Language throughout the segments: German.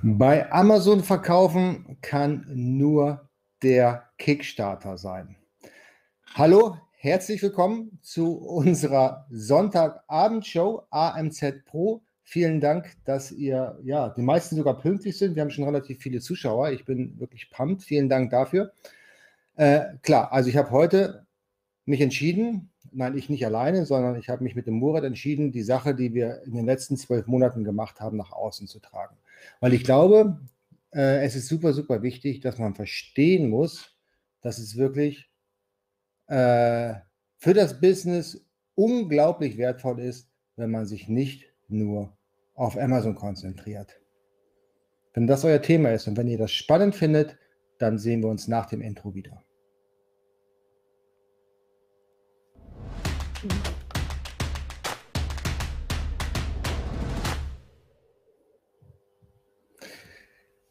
Bei Amazon verkaufen kann nur der Kickstarter sein. Hallo, herzlich willkommen zu unserer Sonntagabendshow AMZ Pro. Vielen Dank, dass ihr, ja, die meisten sogar pünktlich sind. Wir haben schon relativ viele Zuschauer. Ich bin wirklich pumped. Vielen Dank dafür. Äh, klar, also ich habe heute mich entschieden, nein, ich nicht alleine, sondern ich habe mich mit dem Murat entschieden, die Sache, die wir in den letzten zwölf Monaten gemacht haben, nach außen zu tragen. Weil ich glaube, äh, es ist super, super wichtig, dass man verstehen muss, dass es wirklich äh, für das Business unglaublich wertvoll ist, wenn man sich nicht nur auf Amazon konzentriert. Wenn das euer Thema ist und wenn ihr das spannend findet, dann sehen wir uns nach dem Intro wieder.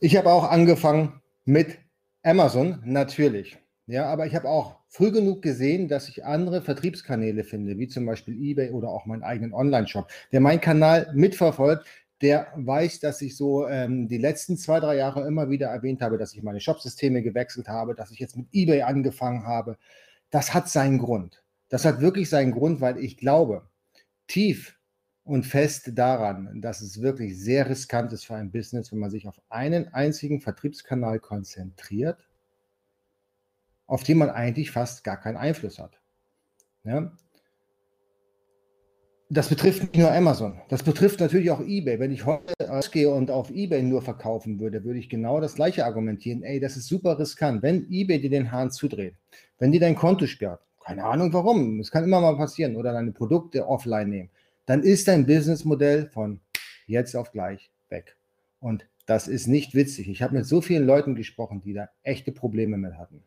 Ich habe auch angefangen mit Amazon, natürlich. Ja, aber ich habe auch früh genug gesehen, dass ich andere Vertriebskanäle finde, wie zum Beispiel eBay oder auch meinen eigenen Online-Shop. Wer meinen Kanal mitverfolgt, der weiß, dass ich so ähm, die letzten zwei, drei Jahre immer wieder erwähnt habe, dass ich meine Shopsysteme gewechselt habe, dass ich jetzt mit eBay angefangen habe. Das hat seinen Grund. Das hat wirklich seinen Grund, weil ich glaube tief und fest daran, dass es wirklich sehr riskant ist für ein Business, wenn man sich auf einen einzigen Vertriebskanal konzentriert, auf den man eigentlich fast gar keinen Einfluss hat. Ja? Das betrifft nicht nur Amazon, das betrifft natürlich auch eBay. Wenn ich heute ausgehe und auf eBay nur verkaufen würde, würde ich genau das gleiche argumentieren. Ey, das ist super riskant. Wenn eBay dir den Hahn zudreht, wenn die dein Konto sperrt, keine Ahnung warum. Es kann immer mal passieren. Oder deine Produkte offline nehmen. Dann ist dein Businessmodell von jetzt auf gleich weg. Und das ist nicht witzig. Ich habe mit so vielen Leuten gesprochen, die da echte Probleme mit hatten.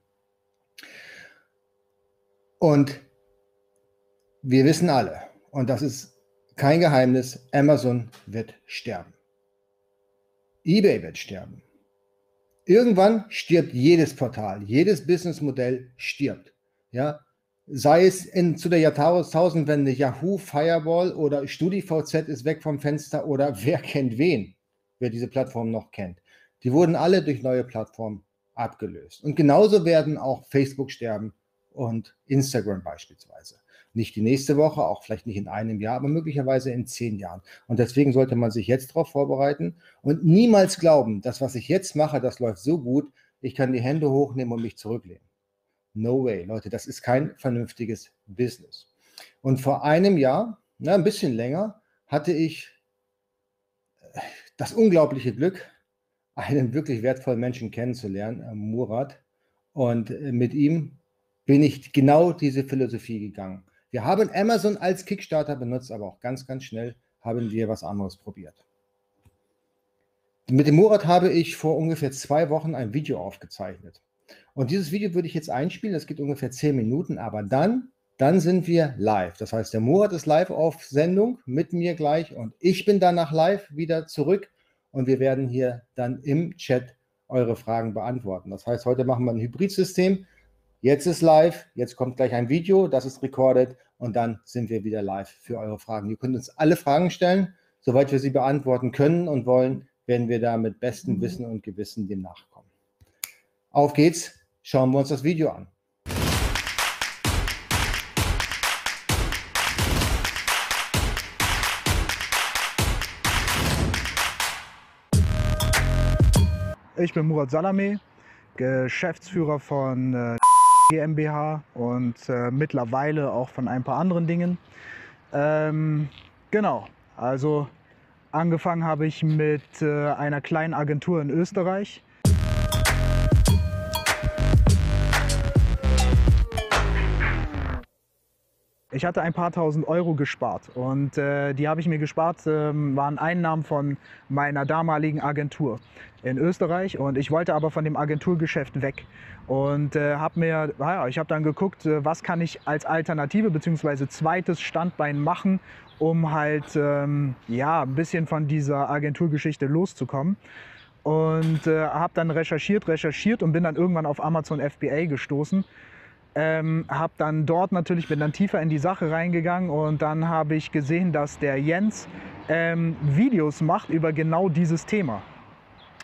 Und wir wissen alle, und das ist kein Geheimnis, Amazon wird sterben. eBay wird sterben. Irgendwann stirbt jedes Portal, jedes Businessmodell stirbt. Ja, sei es in, zu der Jahrtausendwende Yahoo, Fireball oder StudiVZ ist weg vom Fenster oder wer kennt wen, wer diese Plattform noch kennt. Die wurden alle durch neue Plattformen abgelöst. Und genauso werden auch Facebook sterben und Instagram beispielsweise. Nicht die nächste Woche, auch vielleicht nicht in einem Jahr, aber möglicherweise in zehn Jahren. Und deswegen sollte man sich jetzt darauf vorbereiten und niemals glauben, dass was ich jetzt mache, das läuft so gut, ich kann die Hände hochnehmen und mich zurücklehnen. No way, Leute, das ist kein vernünftiges Business. Und vor einem Jahr, na, ein bisschen länger, hatte ich äh, das unglaubliche Glück, einen wirklich wertvollen Menschen kennenzulernen, äh, Murat. Und äh, mit ihm bin ich genau diese Philosophie gegangen. Wir haben Amazon als Kickstarter benutzt, aber auch ganz, ganz schnell haben wir was anderes probiert. Mit dem Murat habe ich vor ungefähr zwei Wochen ein Video aufgezeichnet. Und dieses Video würde ich jetzt einspielen, das geht ungefähr zehn Minuten, aber dann, dann sind wir live. Das heißt, der Murat ist live auf Sendung mit mir gleich und ich bin danach live wieder zurück und wir werden hier dann im Chat eure Fragen beantworten. Das heißt, heute machen wir ein Hybridsystem. Jetzt ist live, jetzt kommt gleich ein Video, das ist recorded und dann sind wir wieder live für eure Fragen. Ihr könnt uns alle Fragen stellen. Soweit wir sie beantworten können und wollen, werden wir da mit bestem Wissen und Gewissen dem nachkommen. Auf geht's, schauen wir uns das Video an. Ich bin Murat Salame, Geschäftsführer von äh, GmbH und äh, mittlerweile auch von ein paar anderen Dingen. Ähm, genau, also angefangen habe ich mit äh, einer kleinen Agentur in Österreich Ich hatte ein paar tausend Euro gespart und äh, die habe ich mir gespart, äh, waren Einnahmen von meiner damaligen Agentur in Österreich und ich wollte aber von dem Agenturgeschäft weg und äh, habe mir, naja, ich habe dann geguckt, äh, was kann ich als Alternative bzw. zweites Standbein machen, um halt ähm, ja ein bisschen von dieser Agenturgeschichte loszukommen und äh, habe dann recherchiert, recherchiert und bin dann irgendwann auf Amazon FBA gestoßen ähm, habe dann dort natürlich, bin dann tiefer in die Sache reingegangen und dann habe ich gesehen, dass der Jens ähm, Videos macht über genau dieses Thema.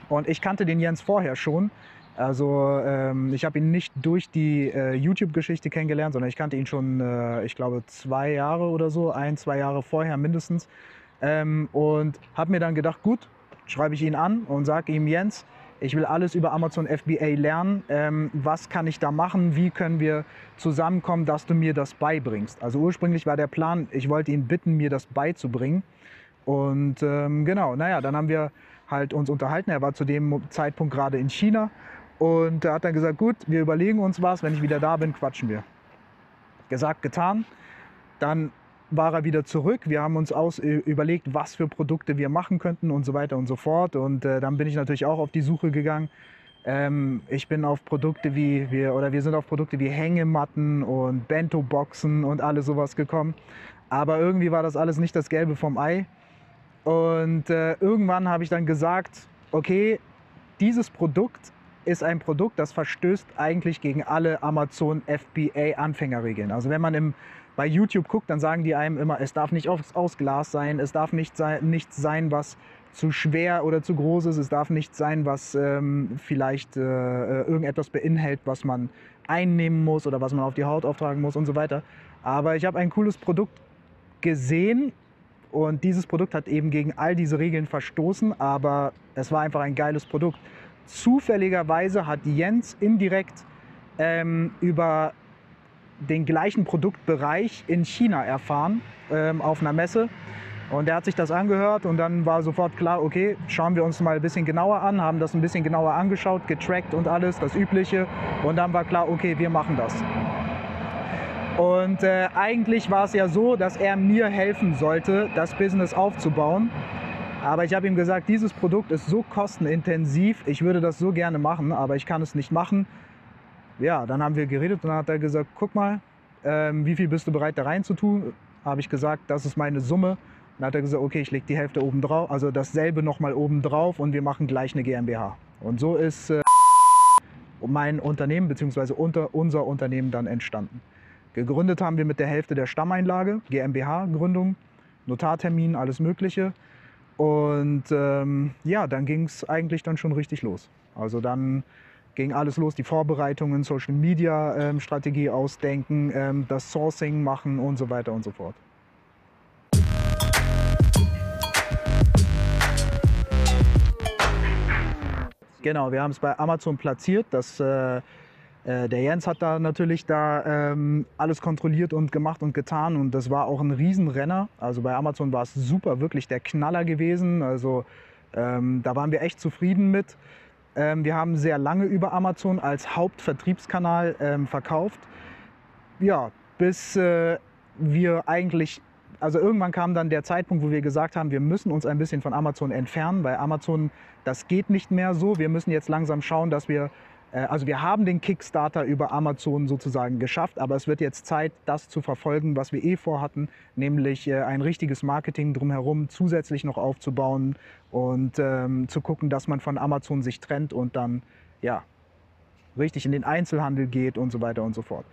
Und ich kannte den Jens vorher schon. Also ähm, ich habe ihn nicht durch die äh, YouTube-Geschichte kennengelernt, sondern ich kannte ihn schon, äh, ich glaube, zwei Jahre oder so, ein, zwei Jahre vorher mindestens. Ähm, und habe mir dann gedacht, gut, schreibe ich ihn an und sage ihm, Jens, ich will alles über Amazon FBA lernen. Ähm, was kann ich da machen? Wie können wir zusammenkommen, dass du mir das beibringst? Also ursprünglich war der Plan, ich wollte ihn bitten, mir das beizubringen. Und ähm, genau, naja, dann haben wir halt uns unterhalten. Er war zu dem Zeitpunkt gerade in China und er hat dann gesagt, gut, wir überlegen uns was, wenn ich wieder da bin, quatschen wir. Gesagt, getan. Dann war er wieder zurück. Wir haben uns aus, überlegt, was für Produkte wir machen könnten und so weiter und so fort. Und äh, dann bin ich natürlich auch auf die Suche gegangen. Ähm, ich bin auf Produkte wie, wir, oder wir sind auf Produkte wie Hängematten und Bento-Boxen und alles sowas gekommen. Aber irgendwie war das alles nicht das Gelbe vom Ei. Und äh, irgendwann habe ich dann gesagt, okay, dieses Produkt ist ein Produkt, das verstößt eigentlich gegen alle Amazon FBA Anfängerregeln. Also wenn man im, bei YouTube guckt, dann sagen die einem immer, es darf nicht aus, aus Glas sein, es darf nicht sein, nichts sein, was zu schwer oder zu groß ist, es darf nicht sein, was ähm, vielleicht äh, äh, irgendetwas beinhält, was man einnehmen muss oder was man auf die Haut auftragen muss und so weiter. Aber ich habe ein cooles Produkt gesehen und dieses Produkt hat eben gegen all diese Regeln verstoßen, aber es war einfach ein geiles Produkt. Zufälligerweise hat Jens indirekt ähm, über den gleichen Produktbereich in China erfahren, ähm, auf einer Messe. Und er hat sich das angehört und dann war sofort klar, okay, schauen wir uns mal ein bisschen genauer an, haben das ein bisschen genauer angeschaut, getrackt und alles, das Übliche. Und dann war klar, okay, wir machen das. Und äh, eigentlich war es ja so, dass er mir helfen sollte, das Business aufzubauen. Aber ich habe ihm gesagt, dieses Produkt ist so kostenintensiv, ich würde das so gerne machen, aber ich kann es nicht machen. Ja, dann haben wir geredet und dann hat er gesagt, guck mal, ähm, wie viel bist du bereit da rein zu tun? Habe ich gesagt, das ist meine Summe. Dann hat er gesagt, okay, ich lege die Hälfte oben drauf, also dasselbe nochmal oben drauf und wir machen gleich eine GmbH. Und so ist äh, mein Unternehmen bzw. Unter, unser Unternehmen dann entstanden. Gegründet haben wir mit der Hälfte der Stammeinlage, GmbH-Gründung, Notartermin, alles Mögliche. Und ähm, ja, dann ging es eigentlich dann schon richtig los. Also dann ging alles los, die Vorbereitungen, Social Media ähm, Strategie ausdenken, ähm, das Sourcing machen und so weiter und so fort. Genau, wir haben es bei Amazon platziert. Das äh, äh, der Jens hat da natürlich da ähm, alles kontrolliert und gemacht und getan und das war auch ein Riesenrenner. Also bei Amazon war es super, wirklich der Knaller gewesen. Also ähm, da waren wir echt zufrieden mit. Ähm, wir haben sehr lange über Amazon als Hauptvertriebskanal ähm, verkauft. Ja, bis äh, wir eigentlich also irgendwann kam dann der Zeitpunkt, wo wir gesagt haben, wir müssen uns ein bisschen von Amazon entfernen, weil Amazon, das geht nicht mehr so. Wir müssen jetzt langsam schauen, dass wir also wir haben den Kickstarter über Amazon sozusagen geschafft, aber es wird jetzt Zeit, das zu verfolgen, was wir eh vorhatten, nämlich äh, ein richtiges Marketing drumherum zusätzlich noch aufzubauen und ähm, zu gucken, dass man von Amazon sich trennt und dann ja richtig in den Einzelhandel geht und so weiter und so fort.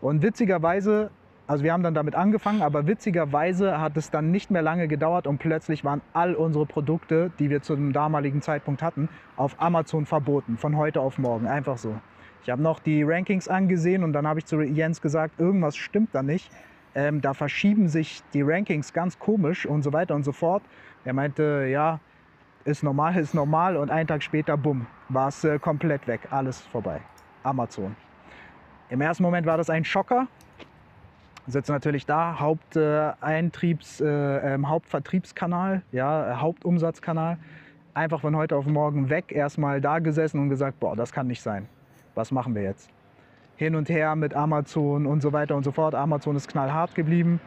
Und witzigerweise also wir haben dann damit angefangen, aber witzigerweise hat es dann nicht mehr lange gedauert und plötzlich waren all unsere Produkte, die wir zu dem damaligen Zeitpunkt hatten, auf Amazon verboten, von heute auf morgen, einfach so. Ich habe noch die Rankings angesehen und dann habe ich zu Jens gesagt, irgendwas stimmt da nicht. Ähm, da verschieben sich die Rankings ganz komisch und so weiter und so fort. Er meinte, ja, ist normal, ist normal und einen Tag später, bumm, war es äh, komplett weg, alles vorbei. Amazon. Im ersten Moment war das ein Schocker, sitzt natürlich da, Haupteintriebs, äh, ähm, Hauptvertriebskanal, ja, Hauptumsatzkanal. Einfach von heute auf morgen weg, erstmal da gesessen und gesagt, boah, das kann nicht sein. Was machen wir jetzt? Hin und her mit Amazon und so weiter und so fort. Amazon ist knallhart geblieben.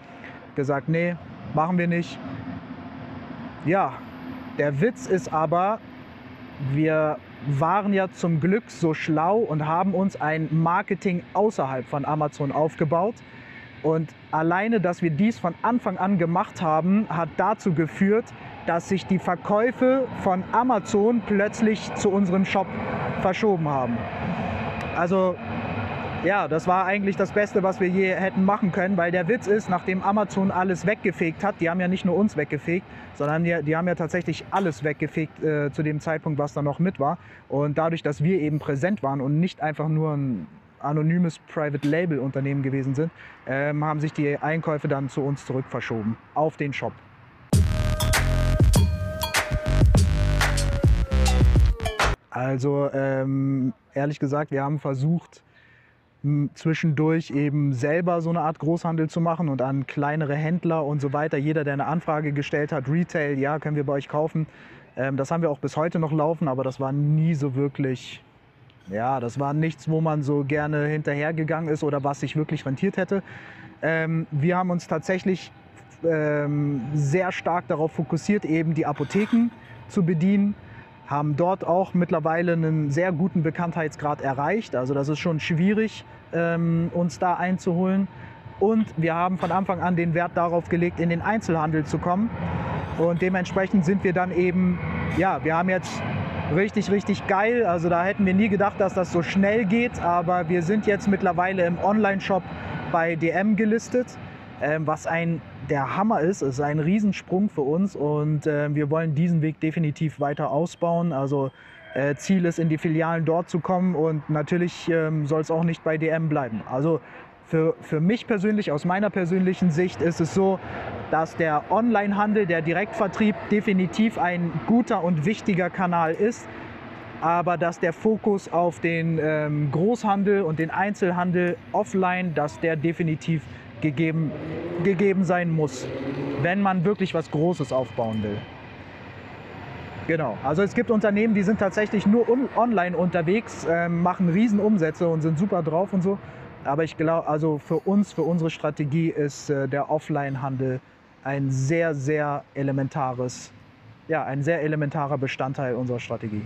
Gesagt, nee, machen wir nicht. Ja, der Witz ist aber, wir waren ja zum Glück so schlau und haben uns ein Marketing außerhalb von Amazon aufgebaut und alleine, dass wir dies von Anfang an gemacht haben, hat dazu geführt, dass sich die Verkäufe von Amazon plötzlich zu unserem Shop verschoben haben. Also ja, das war eigentlich das Beste, was wir je hätten machen können, weil der Witz ist, nachdem Amazon alles weggefegt hat, die haben ja nicht nur uns weggefegt, sondern die, die haben ja tatsächlich alles weggefegt äh, zu dem Zeitpunkt, was da noch mit war. Und dadurch, dass wir eben präsent waren und nicht einfach nur ein anonymes Private Label Unternehmen gewesen sind, ähm, haben sich die Einkäufe dann zu uns zurück verschoben auf den Shop. Also ähm, ehrlich gesagt, wir haben versucht, zwischendurch eben selber so eine Art Großhandel zu machen und an kleinere Händler und so weiter. Jeder, der eine Anfrage gestellt hat, Retail, ja, können wir bei euch kaufen. Ähm, das haben wir auch bis heute noch laufen, aber das war nie so wirklich, ja, das war nichts, wo man so gerne hinterhergegangen ist oder was sich wirklich rentiert hätte. Ähm, wir haben uns tatsächlich ähm, sehr stark darauf fokussiert, eben die Apotheken zu bedienen haben dort auch mittlerweile einen sehr guten Bekanntheitsgrad erreicht. Also das ist schon schwierig, ähm, uns da einzuholen. Und wir haben von Anfang an den Wert darauf gelegt, in den Einzelhandel zu kommen. Und dementsprechend sind wir dann eben, ja, wir haben jetzt richtig, richtig geil. Also da hätten wir nie gedacht, dass das so schnell geht. Aber wir sind jetzt mittlerweile im Online-Shop bei DM gelistet, ähm, was ein der Hammer ist. Es ist ein Riesensprung für uns und äh, wir wollen diesen Weg definitiv weiter ausbauen. Also äh, Ziel ist, in die Filialen dort zu kommen und natürlich ähm, soll es auch nicht bei DM bleiben. Also für, für mich persönlich, aus meiner persönlichen Sicht, ist es so, dass der Onlinehandel, der Direktvertrieb definitiv ein guter und wichtiger Kanal ist, aber dass der Fokus auf den ähm, Großhandel und den Einzelhandel offline, dass der definitiv gegeben, gegeben sein muss, wenn man wirklich was Großes aufbauen will. Genau, also es gibt Unternehmen, die sind tatsächlich nur on online unterwegs, äh, machen Riesenumsätze und sind super drauf und so. Aber ich glaube, also für uns, für unsere Strategie ist äh, der Offline-Handel ein sehr, sehr elementares, ja, ein sehr elementarer Bestandteil unserer Strategie.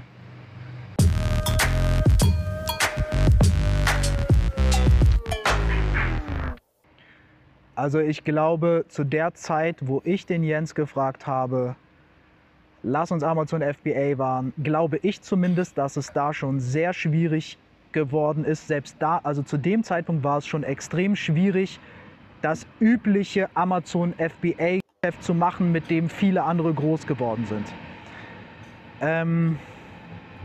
Also ich glaube, zu der Zeit, wo ich den Jens gefragt habe, lass uns Amazon FBA waren, glaube ich zumindest, dass es da schon sehr schwierig geworden ist. Selbst da, also zu dem Zeitpunkt war es schon extrem schwierig, das übliche Amazon FBA-Geschäft zu machen, mit dem viele andere groß geworden sind. Ähm,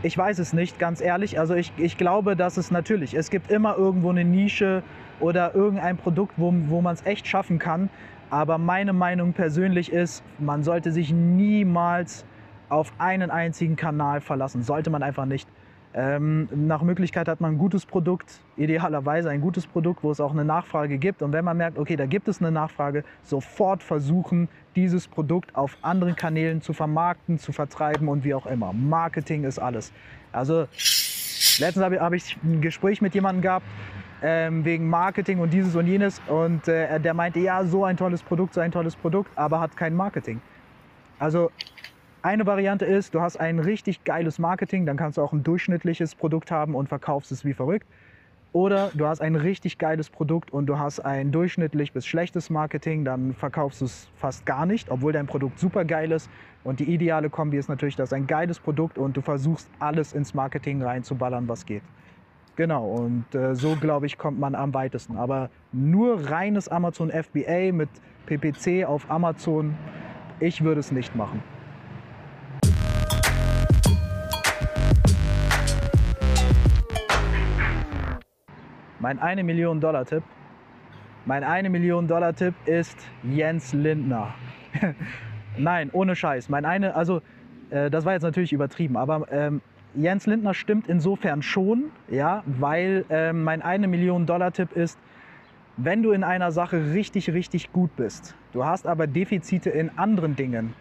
ich weiß es nicht, ganz ehrlich. Also ich, ich glaube, dass es natürlich, es gibt immer irgendwo eine Nische oder irgendein Produkt, wo, wo man es echt schaffen kann. Aber meine Meinung persönlich ist, man sollte sich niemals auf einen einzigen Kanal verlassen. Sollte man einfach nicht. Ähm, nach Möglichkeit hat man ein gutes Produkt, idealerweise ein gutes Produkt, wo es auch eine Nachfrage gibt. Und wenn man merkt, okay, da gibt es eine Nachfrage, sofort versuchen, dieses Produkt auf anderen Kanälen zu vermarkten, zu vertreiben und wie auch immer. Marketing ist alles. Also letztens habe ich, hab ich ein Gespräch mit jemandem gehabt, ähm, wegen Marketing und dieses und jenes. Und äh, der meinte, ja, so ein tolles Produkt, so ein tolles Produkt, aber hat kein Marketing. Also eine Variante ist, du hast ein richtig geiles Marketing, dann kannst du auch ein durchschnittliches Produkt haben und verkaufst es wie verrückt. Oder du hast ein richtig geiles Produkt und du hast ein durchschnittlich bis schlechtes Marketing, dann verkaufst du es fast gar nicht, obwohl dein Produkt super geil ist. Und die ideale Kombi ist natürlich, dass ein geiles Produkt und du versuchst alles ins Marketing reinzuballern, was geht. Genau, und äh, so glaube ich, kommt man am weitesten. Aber nur reines Amazon FBA mit PPC auf Amazon, ich würde es nicht machen. Mein 1 Million Dollar Tipp. Mein 1 Million Dollar Tipp ist Jens Lindner. Nein, ohne Scheiß. Mein eine, also äh, das war jetzt natürlich übertrieben, aber ähm, Jens Lindner stimmt insofern schon, ja, weil äh, mein eine Million Dollar Tipp ist, wenn du in einer Sache richtig, richtig gut bist, du hast aber Defizite in anderen Dingen,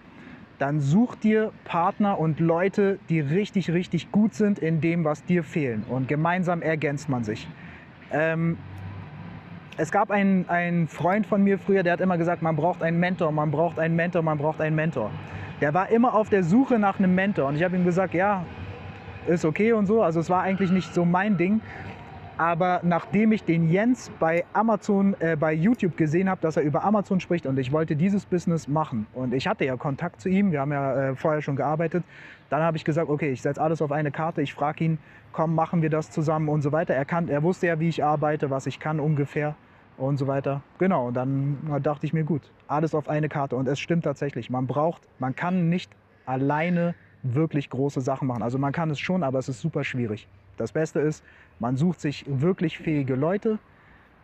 dann such dir Partner und Leute, die richtig, richtig gut sind in dem, was dir fehlen. Und gemeinsam ergänzt man sich. Ähm, es gab einen, einen Freund von mir früher, der hat immer gesagt, man braucht einen Mentor, man braucht einen Mentor, man braucht einen Mentor. Der war immer auf der Suche nach einem Mentor. Und ich habe ihm gesagt, ja, ist okay und so. Also es war eigentlich nicht so mein Ding. Aber nachdem ich den Jens bei Amazon, äh, bei YouTube gesehen habe, dass er über Amazon spricht und ich wollte dieses Business machen und ich hatte ja Kontakt zu ihm, wir haben ja äh, vorher schon gearbeitet, dann habe ich gesagt, okay, ich setze alles auf eine Karte, ich frage ihn, komm, machen wir das zusammen und so weiter. Er, kann, er wusste ja, wie ich arbeite, was ich kann ungefähr und so weiter. Genau, und dann dachte ich mir, gut, alles auf eine Karte und es stimmt tatsächlich, man braucht, man kann nicht alleine wirklich große Sachen machen. Also man kann es schon, aber es ist super schwierig. Das Beste ist, man sucht sich wirklich fähige Leute,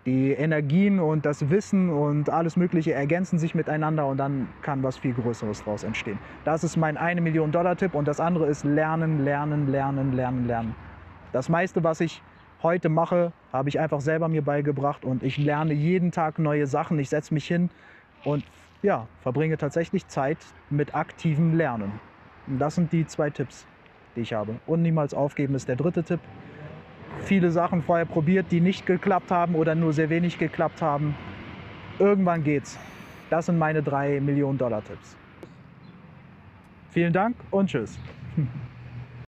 die Energien und das Wissen und alles Mögliche ergänzen sich miteinander und dann kann was viel Größeres daraus entstehen. Das ist mein 1 Million Dollar Tipp und das andere ist lernen, lernen, lernen, lernen, lernen. Das meiste, was ich heute mache, habe ich einfach selber mir beigebracht und ich lerne jeden Tag neue Sachen. Ich setze mich hin und ja, verbringe tatsächlich Zeit mit aktivem Lernen. Und das sind die zwei Tipps, die ich habe. Und niemals aufgeben ist der dritte Tipp. Viele Sachen vorher probiert, die nicht geklappt haben oder nur sehr wenig geklappt haben. Irgendwann geht's. Das sind meine drei Millionen Dollar Tipps. Vielen Dank und tschüss.